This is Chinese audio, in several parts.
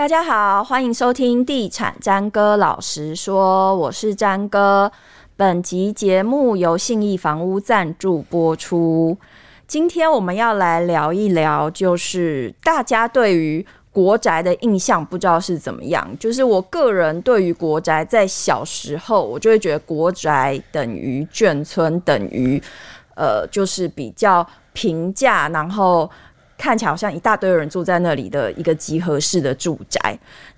大家好，欢迎收听《地产詹哥老实说》，我是詹哥。本集节目由信义房屋赞助播出。今天我们要来聊一聊，就是大家对于国宅的印象，不知道是怎么样。就是我个人对于国宅，在小时候，我就会觉得国宅等于眷村，等于呃，就是比较平价，然后。看起来好像一大堆人住在那里的一个集合式的住宅，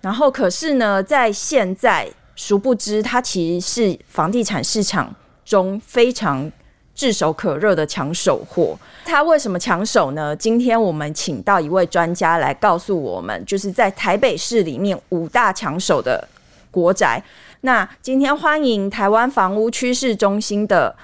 然后可是呢，在现在，殊不知它其实是房地产市场中非常炙手可热的抢手货。它为什么抢手呢？今天我们请到一位专家来告诉我们，就是在台北市里面五大抢手的国宅。那今天欢迎台湾房屋趋势中心的。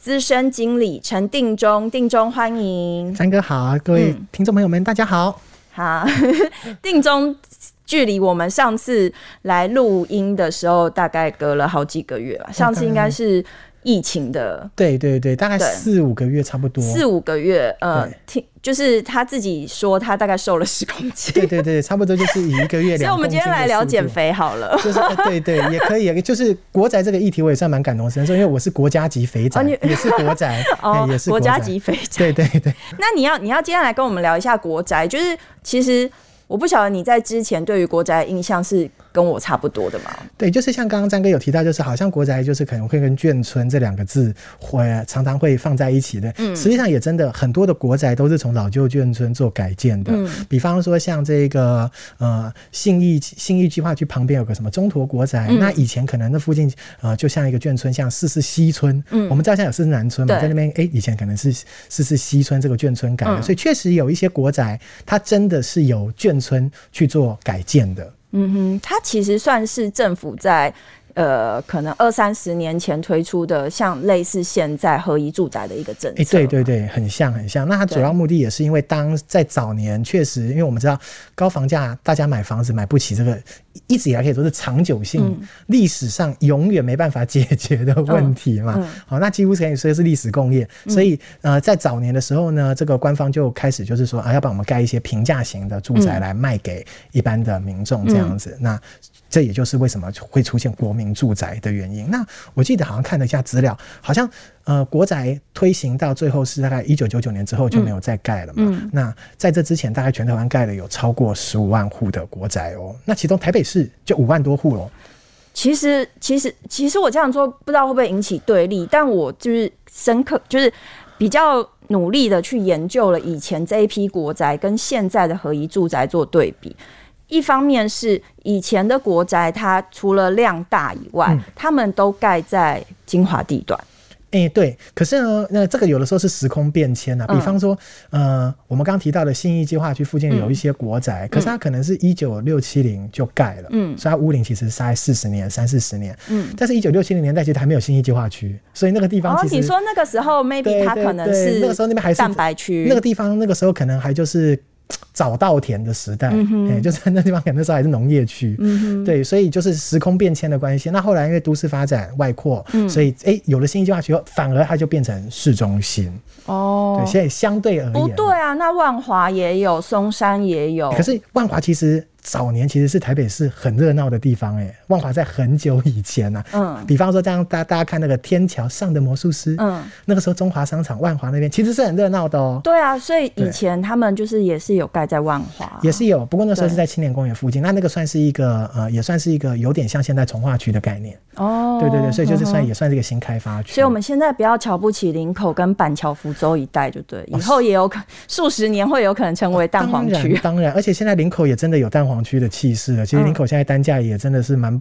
资深经理陈定中，定中欢迎。三哥好，各位听众朋友们，嗯、大家好。好，定中距离我们上次来录音的时候，大概隔了好几个月了。上次应该是。疫情的，对对对，大概四五个月差不多，四五个月，呃，听就是他自己说他大概瘦了十公斤，对对对，差不多就是以一个月 两。所以我们今天来聊减肥好了，就是、呃、对对也可以，就是国宅这个议题我也算蛮感同身受，因为我是国家级肥宅，哦、也是国宅，哦、欸，也是国家级肥宅，对对对。那你要你要今天来跟我们聊一下国宅，就是其实我不晓得你在之前对于国宅的印象是。跟我差不多的嘛，对，就是像刚刚张哥有提到，就是好像国宅就是可能会跟眷村这两个字会常常会放在一起的。嗯，实际上也真的很多的国宅都是从老旧眷村做改建的。嗯，比方说像这个呃信义信义计划区旁边有个什么中陀国宅，嗯，那以前可能那附近呃就像一个眷村，像四四西村。嗯，我们知道现在有四四南村嘛，在那边哎，欸，以前可能是四四西村这个眷村改的，嗯，所以确实有一些国宅它真的是由眷村去做改建的。嗯哼，它其实算是政府在呃，可能二三十年前推出的，像类似现在合一住宅的一个政策。哎、欸，对对对，很像很像。那它主要目的也是因为当在早年确实，因为我们知道高房价，大家买房子买不起这个。一直以来可以说是长久性历史上永远没办法解决的问题嘛。好，那几乎可以说是历史共业。所以呃，在早年的时候呢，这个官方就开始就是说啊，要帮我们盖一些平价型的住宅来卖给一般的民众这样子。那这也就是为什么会出现国民住宅的原因。那我记得好像看了一下资料，好像。呃，国宅推行到最后是大概一九九九年之后就没有再盖了嘛。嗯嗯、那在这之前，大概全台湾盖了有超过十五万户的国宅哦。那其中台北市就五万多户喽。其实，其实，其实我这样做不知道会不会引起对立，但我就是深刻，就是比较努力的去研究了以前这一批国宅跟现在的合一住宅做对比。一方面是以前的国宅，它除了量大以外，嗯、他们都盖在精华地段。哎、欸，对，可是呢，那这个有的时候是时空变迁啊。比方说，嗯、呃，我们刚刚提到的信义计划区附近有一些国宅，嗯、可是它可能是一九六七零就盖了，嗯，所以它屋龄其实是大概四十年、三四十年，嗯，但是一九六七零年代其实还没有信义计划区，所以那个地方其实、哦、你说那个时候 maybe 它可能是那个时候那边还是蛋白区，那个地方那个时候可能还就是。早稻田的时代，哎、嗯欸，就在那地方，可能那时候还是农业区，嗯、对，所以就是时空变迁的关系。那后来因为都市发展外扩，嗯、所以哎、欸，有了信义计划区后，反而它就变成市中心。哦，对，现在相对而言，不对啊，那万华也有，松山也有，可是万华其实。早年其实是台北市很热闹的地方，哎，万华在很久以前呐，嗯，比方说这样，大大家看那个天桥上的魔术师，嗯，那个时候中华商场万华那边其实是很热闹的哦。对。啊，所以以前他们就是也是有盖在万华，也是有，不过那时候是在青年公园附近，那那个算是一个呃，也算是一个有点像现在从化区的概念。哦。对对对，所以就是算也算是一个新开发区。所以我们现在不要瞧不起林口跟板桥福州一带，就对，以后也有可数十年会有可能成为蛋黄区。当然，当然，而且现在林口也真的有蛋黄区的气势了。其实林口现在单价也真的是蛮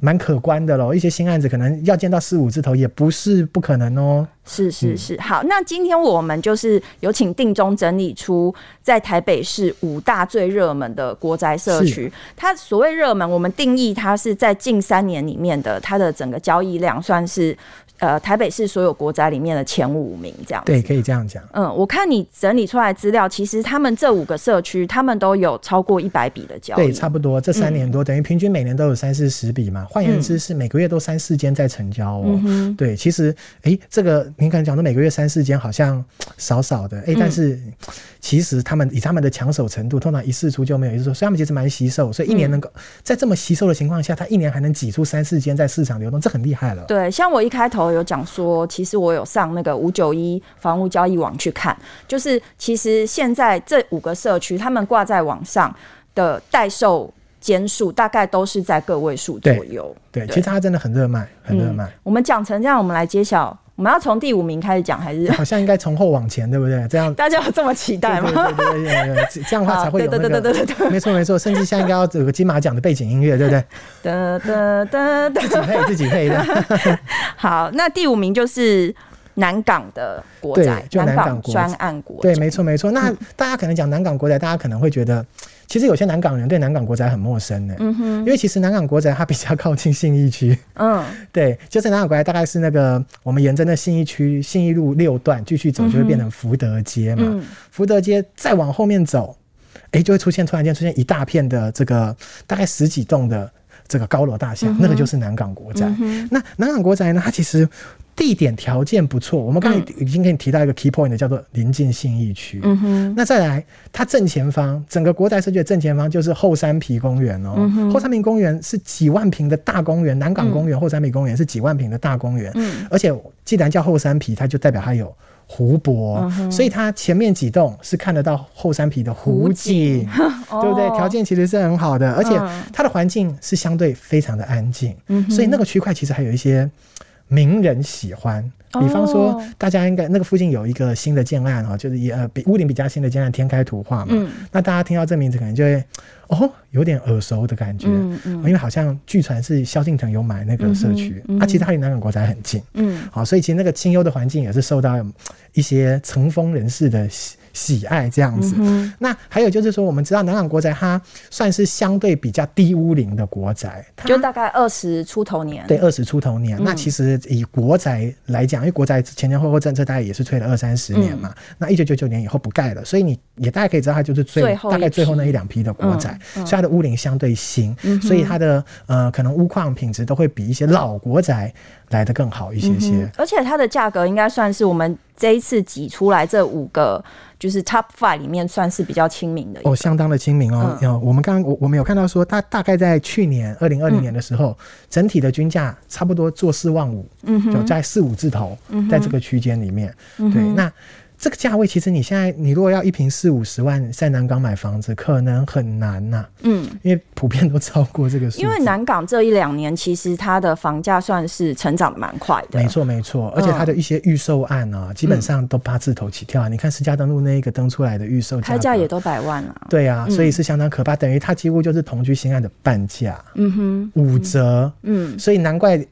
蛮可观的喽，一些新案子可能要见到四五字头也不是不可能哦。是是是，好，那今天我们就是有请定中整理出在台北市五大最热门的国宅社区。它所谓热门，我们定义它是在近三年里面的它的整个交易量算是呃台北市所有国宅里面的前五名这样。对，可以这样讲。嗯，我看你整理出来资料，其实他们这五个社区，他们都有超过一百笔的交易。对，差不多这三年多，嗯、等于平均每年都有三四十笔嘛。换言之，是每个月都三四间在成交哦。嗯、对，其实哎、欸，这个您可能讲的每个月三四间好像少少的，哎、欸，但是。嗯其实他们以他们的抢手程度，通常一释出就没有一释出，所以他们其实蛮惜售，所以一年能够、嗯、在这么惜售的情况下，他一年还能挤出三四间在市场流动，这很厉害了。对，像我一开头有讲说，其实我有上那个五九一房屋交易网去看，就是其实现在这五个社区，他们挂在网上的待售间数大概都是在个位数左右。对，对，其实它真的很热卖，很热卖、嗯。我们讲成这样，我们来揭晓。我们要从第五名开始讲，还是 好像应该从后往前，对不对？这样大家有这么期待吗？对对对对对，这样的话才会有那个。对对对对对，没错没错，甚至现在应该要有个金马奖的背景音乐，对不对？哒哒哒哒，自己配自己配的。好，那第五名就是南港的国宅，就南港专案国宅。对，没错没错。那大家可能讲南港国宅，大家可能会觉得。其实有些南港人对南港国宅很陌生呢，嗯哼，因为其实南港国宅它比较靠近信义区，嗯，对，就是南港国宅大概是那个我们沿着那信义区信义路六段继续走，就会变成福德街嘛，嗯、福德街再往后面走，哎、欸，就会出现突然间出现一大片的这个大概十几栋的这个高楼大厦，嗯、那个就是南港国宅。嗯、那南港国宅呢，它其实。地点条件不错，我们刚才已经给你提到一个 key point 叫做临近信义区。嗯哼，那再来，它正前方，整个国宅社区的正前方就是后山皮公园哦。嗯、后山皮公园是几万平的大公园，南港公园、嗯、后山皮公园是几万平的大公园。嗯，而且既然叫后山皮，它就代表它有湖泊，嗯、所以它前面几栋是看得到后山皮的湖景，湖景 对不对？条件其实是很好的，而且它的环境是相对非常的安静。嗯，所以那个区块其实还有一些。名人喜欢，比方说，大家应该那个附近有一个新的建案哦，就是也呃比屋顶比较新的建案天开图画嘛。嗯，那大家听到这名字可能就会哦有点耳熟的感觉，嗯嗯，因为好像据传是萧敬腾有买那个社区，啊，其实它离南港国宅很近，嗯，好，所以其实那个清幽的环境也是受到一些成风人士的喜喜爱这样子，嗯、那还有就是说，我们知道南港国宅它算是相对比较低屋龄的国宅，就大概二十出头年。对，二十出头年。嗯、那其实以国宅来讲，因为国宅前前后后政策大概也是推了二三十年嘛。嗯、那一九九九年以后不盖了，所以你也大概可以知道，它就是最，最大概最后那一两批的国宅，所以它的屋龄相对新，嗯、所以它的呃可能屋况品质都会比一些老国宅来得更好一些些。嗯、而且它的价格应该算是我们这一次挤出来这五个。就是 Top Five 里面算是比较亲民的哦，相当的亲民哦。嗯、我们刚刚我我们有看到说，它大概在去年二零二零年的时候，嗯、整体的均价差不多做四万五，嗯哼，就在四五字头，在这个区间里面，嗯、对那。这个价位其实你现在你如果要一平四五十万在南港买房子，可能很难呐、啊。嗯，因为普遍都超过这个数。因为南港这一两年其实它的房价算是成长的蛮快的。没错没错，而且它的一些预售案啊，嗯、基本上都八字头起跳。啊、你看实价登录那一个登出来的预售价，开价也都百万了。对啊，所以是相当可怕，嗯、等于它几乎就是同居新案的半价。嗯哼，五折。嗯，所以难怪。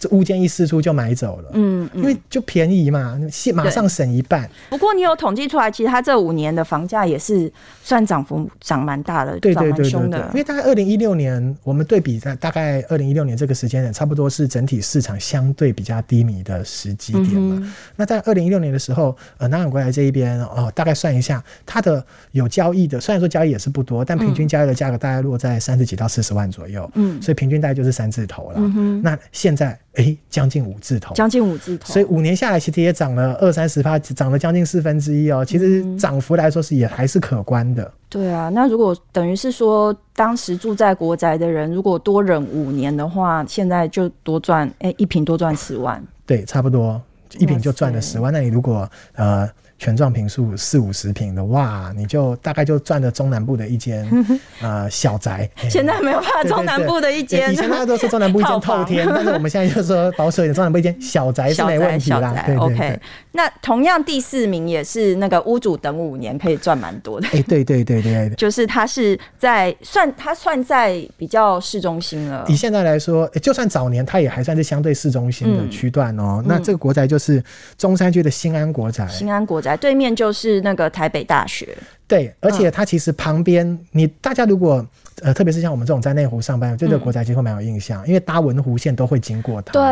这物件一释出就买走了，嗯，嗯，因为就便宜嘛，马上省一半。不过你有统计出来，其实它这五年的房价也是算涨幅涨蛮大的，对对对对对。因为大概二零一六年，我们对比在大概二零一六年这个时间点，差不多是整体市场相对比较低迷的时机点嘛。嗯、那在二零一六年的时候，呃，南港国宅这一边哦，大概算一下，它的有交易的，虽然说交易也是不多，但平均交易的价格大概落在三十几到四十万左右，嗯，所以平均大概就是三字头了。嗯哼，那现在。哎，将近五字头，将近五字头，所以五年下来，其实也涨了二三十趴，涨了将近四分之一哦。其实涨幅来说是也还是可观的。对啊，那如果等于是说，当时住在国宅的人，如果多忍五年的话，现在就多赚哎一平多赚十万。对，差不多一平就赚了十万。那你如果呃。全幢坪数四五十平的哇，你就大概就赚了中南部的一间 呃小宅。现在没有办法 中南部的一间，以前大家都说中南部一间 透天，但是我们现在就说保守一点，中南部一间小宅是没问题啦。对对对。那同样第四名也是那个屋主等五年可以赚蛮多的。哎，对对对对，就是他是在算他算在比较市中心了。以现在来说，就算早年他也还算是相对市中心的区段哦。那这个国宅就是中山区的新安国宅。新安国宅。宅，对面就是那个台北大学。对，而且它其实旁边，嗯、你大家如果呃，特别是像我们这种在内湖上班，对这个国宅其实会蛮有印象，嗯、因为搭文湖线都会经过它。对，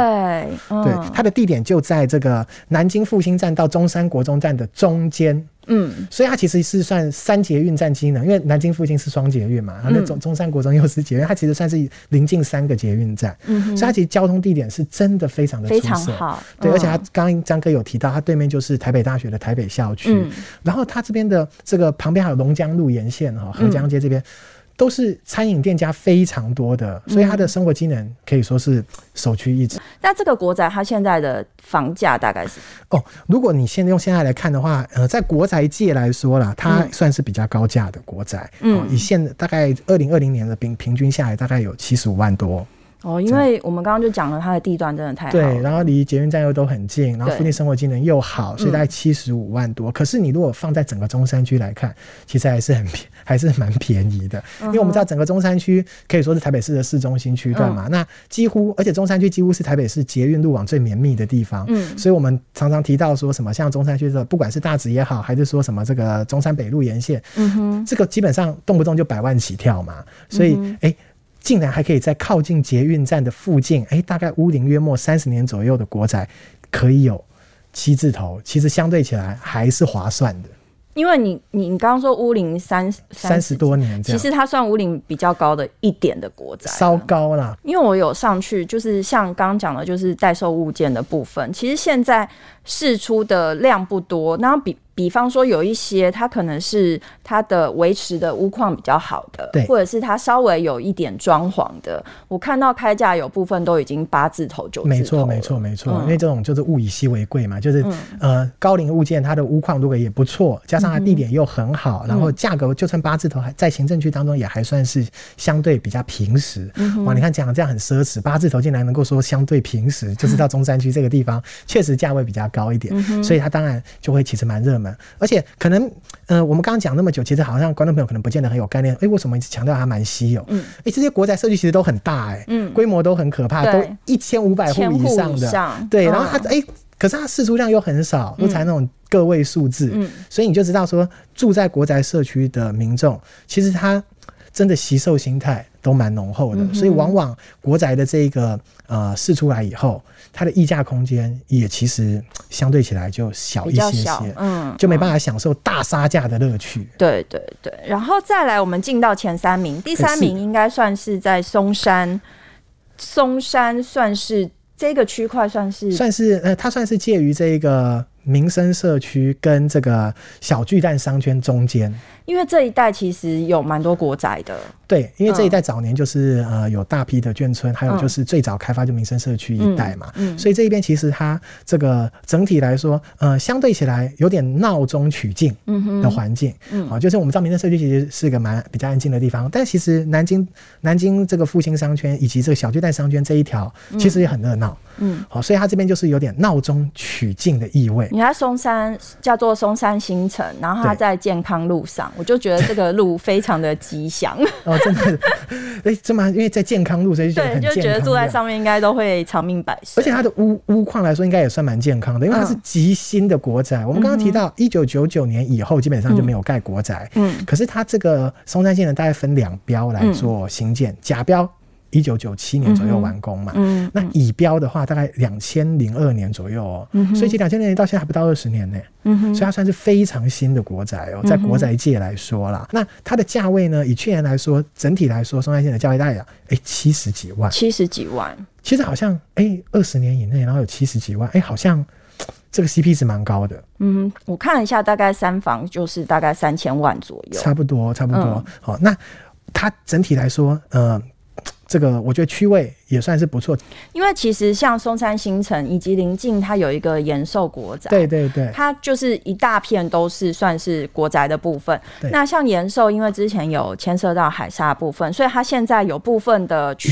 嗯、对，它的地点就在这个南京复兴站到中山国中站的中间。嗯，所以它其实是算三捷运站机能，因为南京附近是双捷运嘛，然后那中中山国中又是捷运，它其实算是临近三个捷运站。嗯，所以它其实交通地点是真的非常的出色，非常好。对，而且它刚刚张哥有提到，它对面就是台北大学的台北校区，嗯、然后它这边的这个旁边还有龙江路沿线哈，河江街这边。嗯都是餐饮店家非常多的，所以它的生活机能可以说是首屈一指。嗯。那这个国宅它现在的房价大概是？哦，如果你现在用现在来看的话，呃，在国宅界来说啦，它算是比较高价的国宅。嗯，以现大概二零二零年的平平均下来，大概有七十五万多。哦，因为我们刚刚就讲了，它的地段真的太好。对，然后离捷运站又都很近，然后附近生活机能又好，所以大概七十五万多。嗯、可是你如果放在整个中山区来看，其实还是很便，还是蛮便宜的。嗯、因为我们知道整个中山区可以说是台北市的市中心区段嘛，嗯、那几乎而且中山区几乎是台北市捷运路网最绵密的地方。嗯，所以我们常常提到说什么像中山区的，不管是大直也好，还是说什么这个中山北路沿线，嗯哼，这个基本上动不动就百万起跳嘛。所以，哎、嗯。欸竟然还可以在靠近捷运站的附近，哎、欸，大概屋龄约莫三十年左右的国宅，可以有七字头，其实相对起来还是划算的。因为你你你刚刚说屋龄三三十多年，其实它算屋龄比较高的一点的国宅，稍高啦。因为我有上去，就是像刚刚讲的，就是代售物件的部分，其实现在释出的量不多，然后比。比方说有一些，它可能是它的维持的屋况比较好的，对，或者是它稍微有一点装潢的。我看到开价有部分都已经八字头九字头。没错，没错，没错。嗯、因为这种就是物以稀为贵嘛，就是、嗯、呃高龄物件，它的屋况如果也不错，加上它地点又很好，嗯、然后价格就算八字头，还在行政区当中也还算是相对比较平实。嗯、哇，你看讲这样很奢侈，八字头竟然能够说相对平实，就是到中山区这个地方确实价位比较高一点，嗯、所以它当然就会其实蛮热门。而且可能，呃，我们刚刚讲那么久，其实好像观众朋友可能不见得很有概念。哎、欸，为什么一直强调它蛮稀有？嗯，哎、欸，这些国宅社区其实都很大、欸，哎，嗯，规模都很可怕，都一千五百户以上的，上对。然后它，哎、可是它释出量又很少，都才那种个位数字，嗯，所以你就知道说，住在国宅社区的民众，其实他真的惜售心态都蛮浓厚的，嗯、所以往往国宅的这个呃试出来以后。它的溢价空间也其实相对起来就小一些些，嗯，就没办法享受大杀价的乐趣。对对对，然后再来，我们进到前三名，第三名应该算是在松山，松山算是这个区块，算是算是呃，它算是介于这个。民生社区跟这个小巨蛋商圈中间，因为这一带其实有蛮多国宅的。对，因为这一带早年就是、嗯、呃有大批的眷村，还有就是最早开发就民生社区一带嘛，嗯嗯、所以这一边其实它这个整体来说，呃，相对起来有点闹中取静的环境。嗯，就是我们知道民生社区其实是个蛮比较安静的地方，但其实南京南京这个复兴商圈以及这个小巨蛋商圈这一条，其实也很热闹。嗯，好，所以它这边就是有点闹中取静的意味。你看松山叫做松山新城，然后它在健康路上，我就觉得这个路非常的吉祥。哦，真的，哎、欸，这么因为在健康路，所以就对，就觉得住在上面应该都会长命百岁。而且它的屋屋况来说，应该也算蛮健康的，因为它是极新的国宅。嗯、我们刚刚提到一九九九年以后，基本上就没有盖国宅。嗯，可是它这个松山新城大概分两标来做新建，甲标。一九九七年左右完工嘛，嗯嗯、那以标的话大概两千零二年左右哦，嗯、所以其实两千年到现在还不到二十年呢，嗯、哼。所以它算是非常新的国宅哦，在国宅界来说啦，嗯、那它的价位呢，以去年来说，整体来说，松山线的价位大概哎七十几万，七十几万，其实好像哎二十年以内，然后有七十几万，哎好像这个 CP 值蛮高的，嗯，我看了一下，大概三房就是大概三千万左右，差不多差不多，嗯、好，那它整体来说，呃。这个我觉得区位也算是不错，因为其实像松山新城以及邻近，它有一个延寿国宅，对对对，它就是一大片都是算是国宅的部分。那像延寿，因为之前有牵涉到海沙部分，所以它现在有部分的区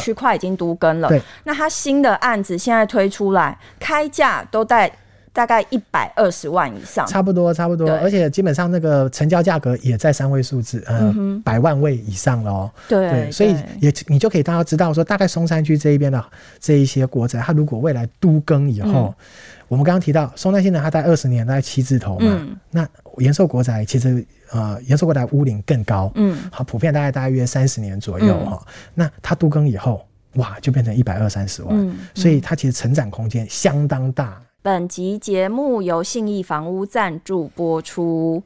区块已经都更了。对，那它新的案子现在推出来，开价都在大概一百二十万以上，差不多差不多，而且基本上那个成交价格也在三位数字，呃、嗯，百万位以上了哦。对，对，所以也你就可以大家知道说，大概松山区这一边的这一些国宅，它如果未来都更以后，嗯、我们刚刚提到松山现在它在二十年大概七字头嘛，嗯、那延寿国宅其实呃延寿国宅屋龄更高，嗯，好，普遍大概大约三十年左右哈、嗯，那它都更以后。哇，就变成一百二三十万，嗯，所以它其实成长空间相当大。本集节目由信义房屋赞助播出。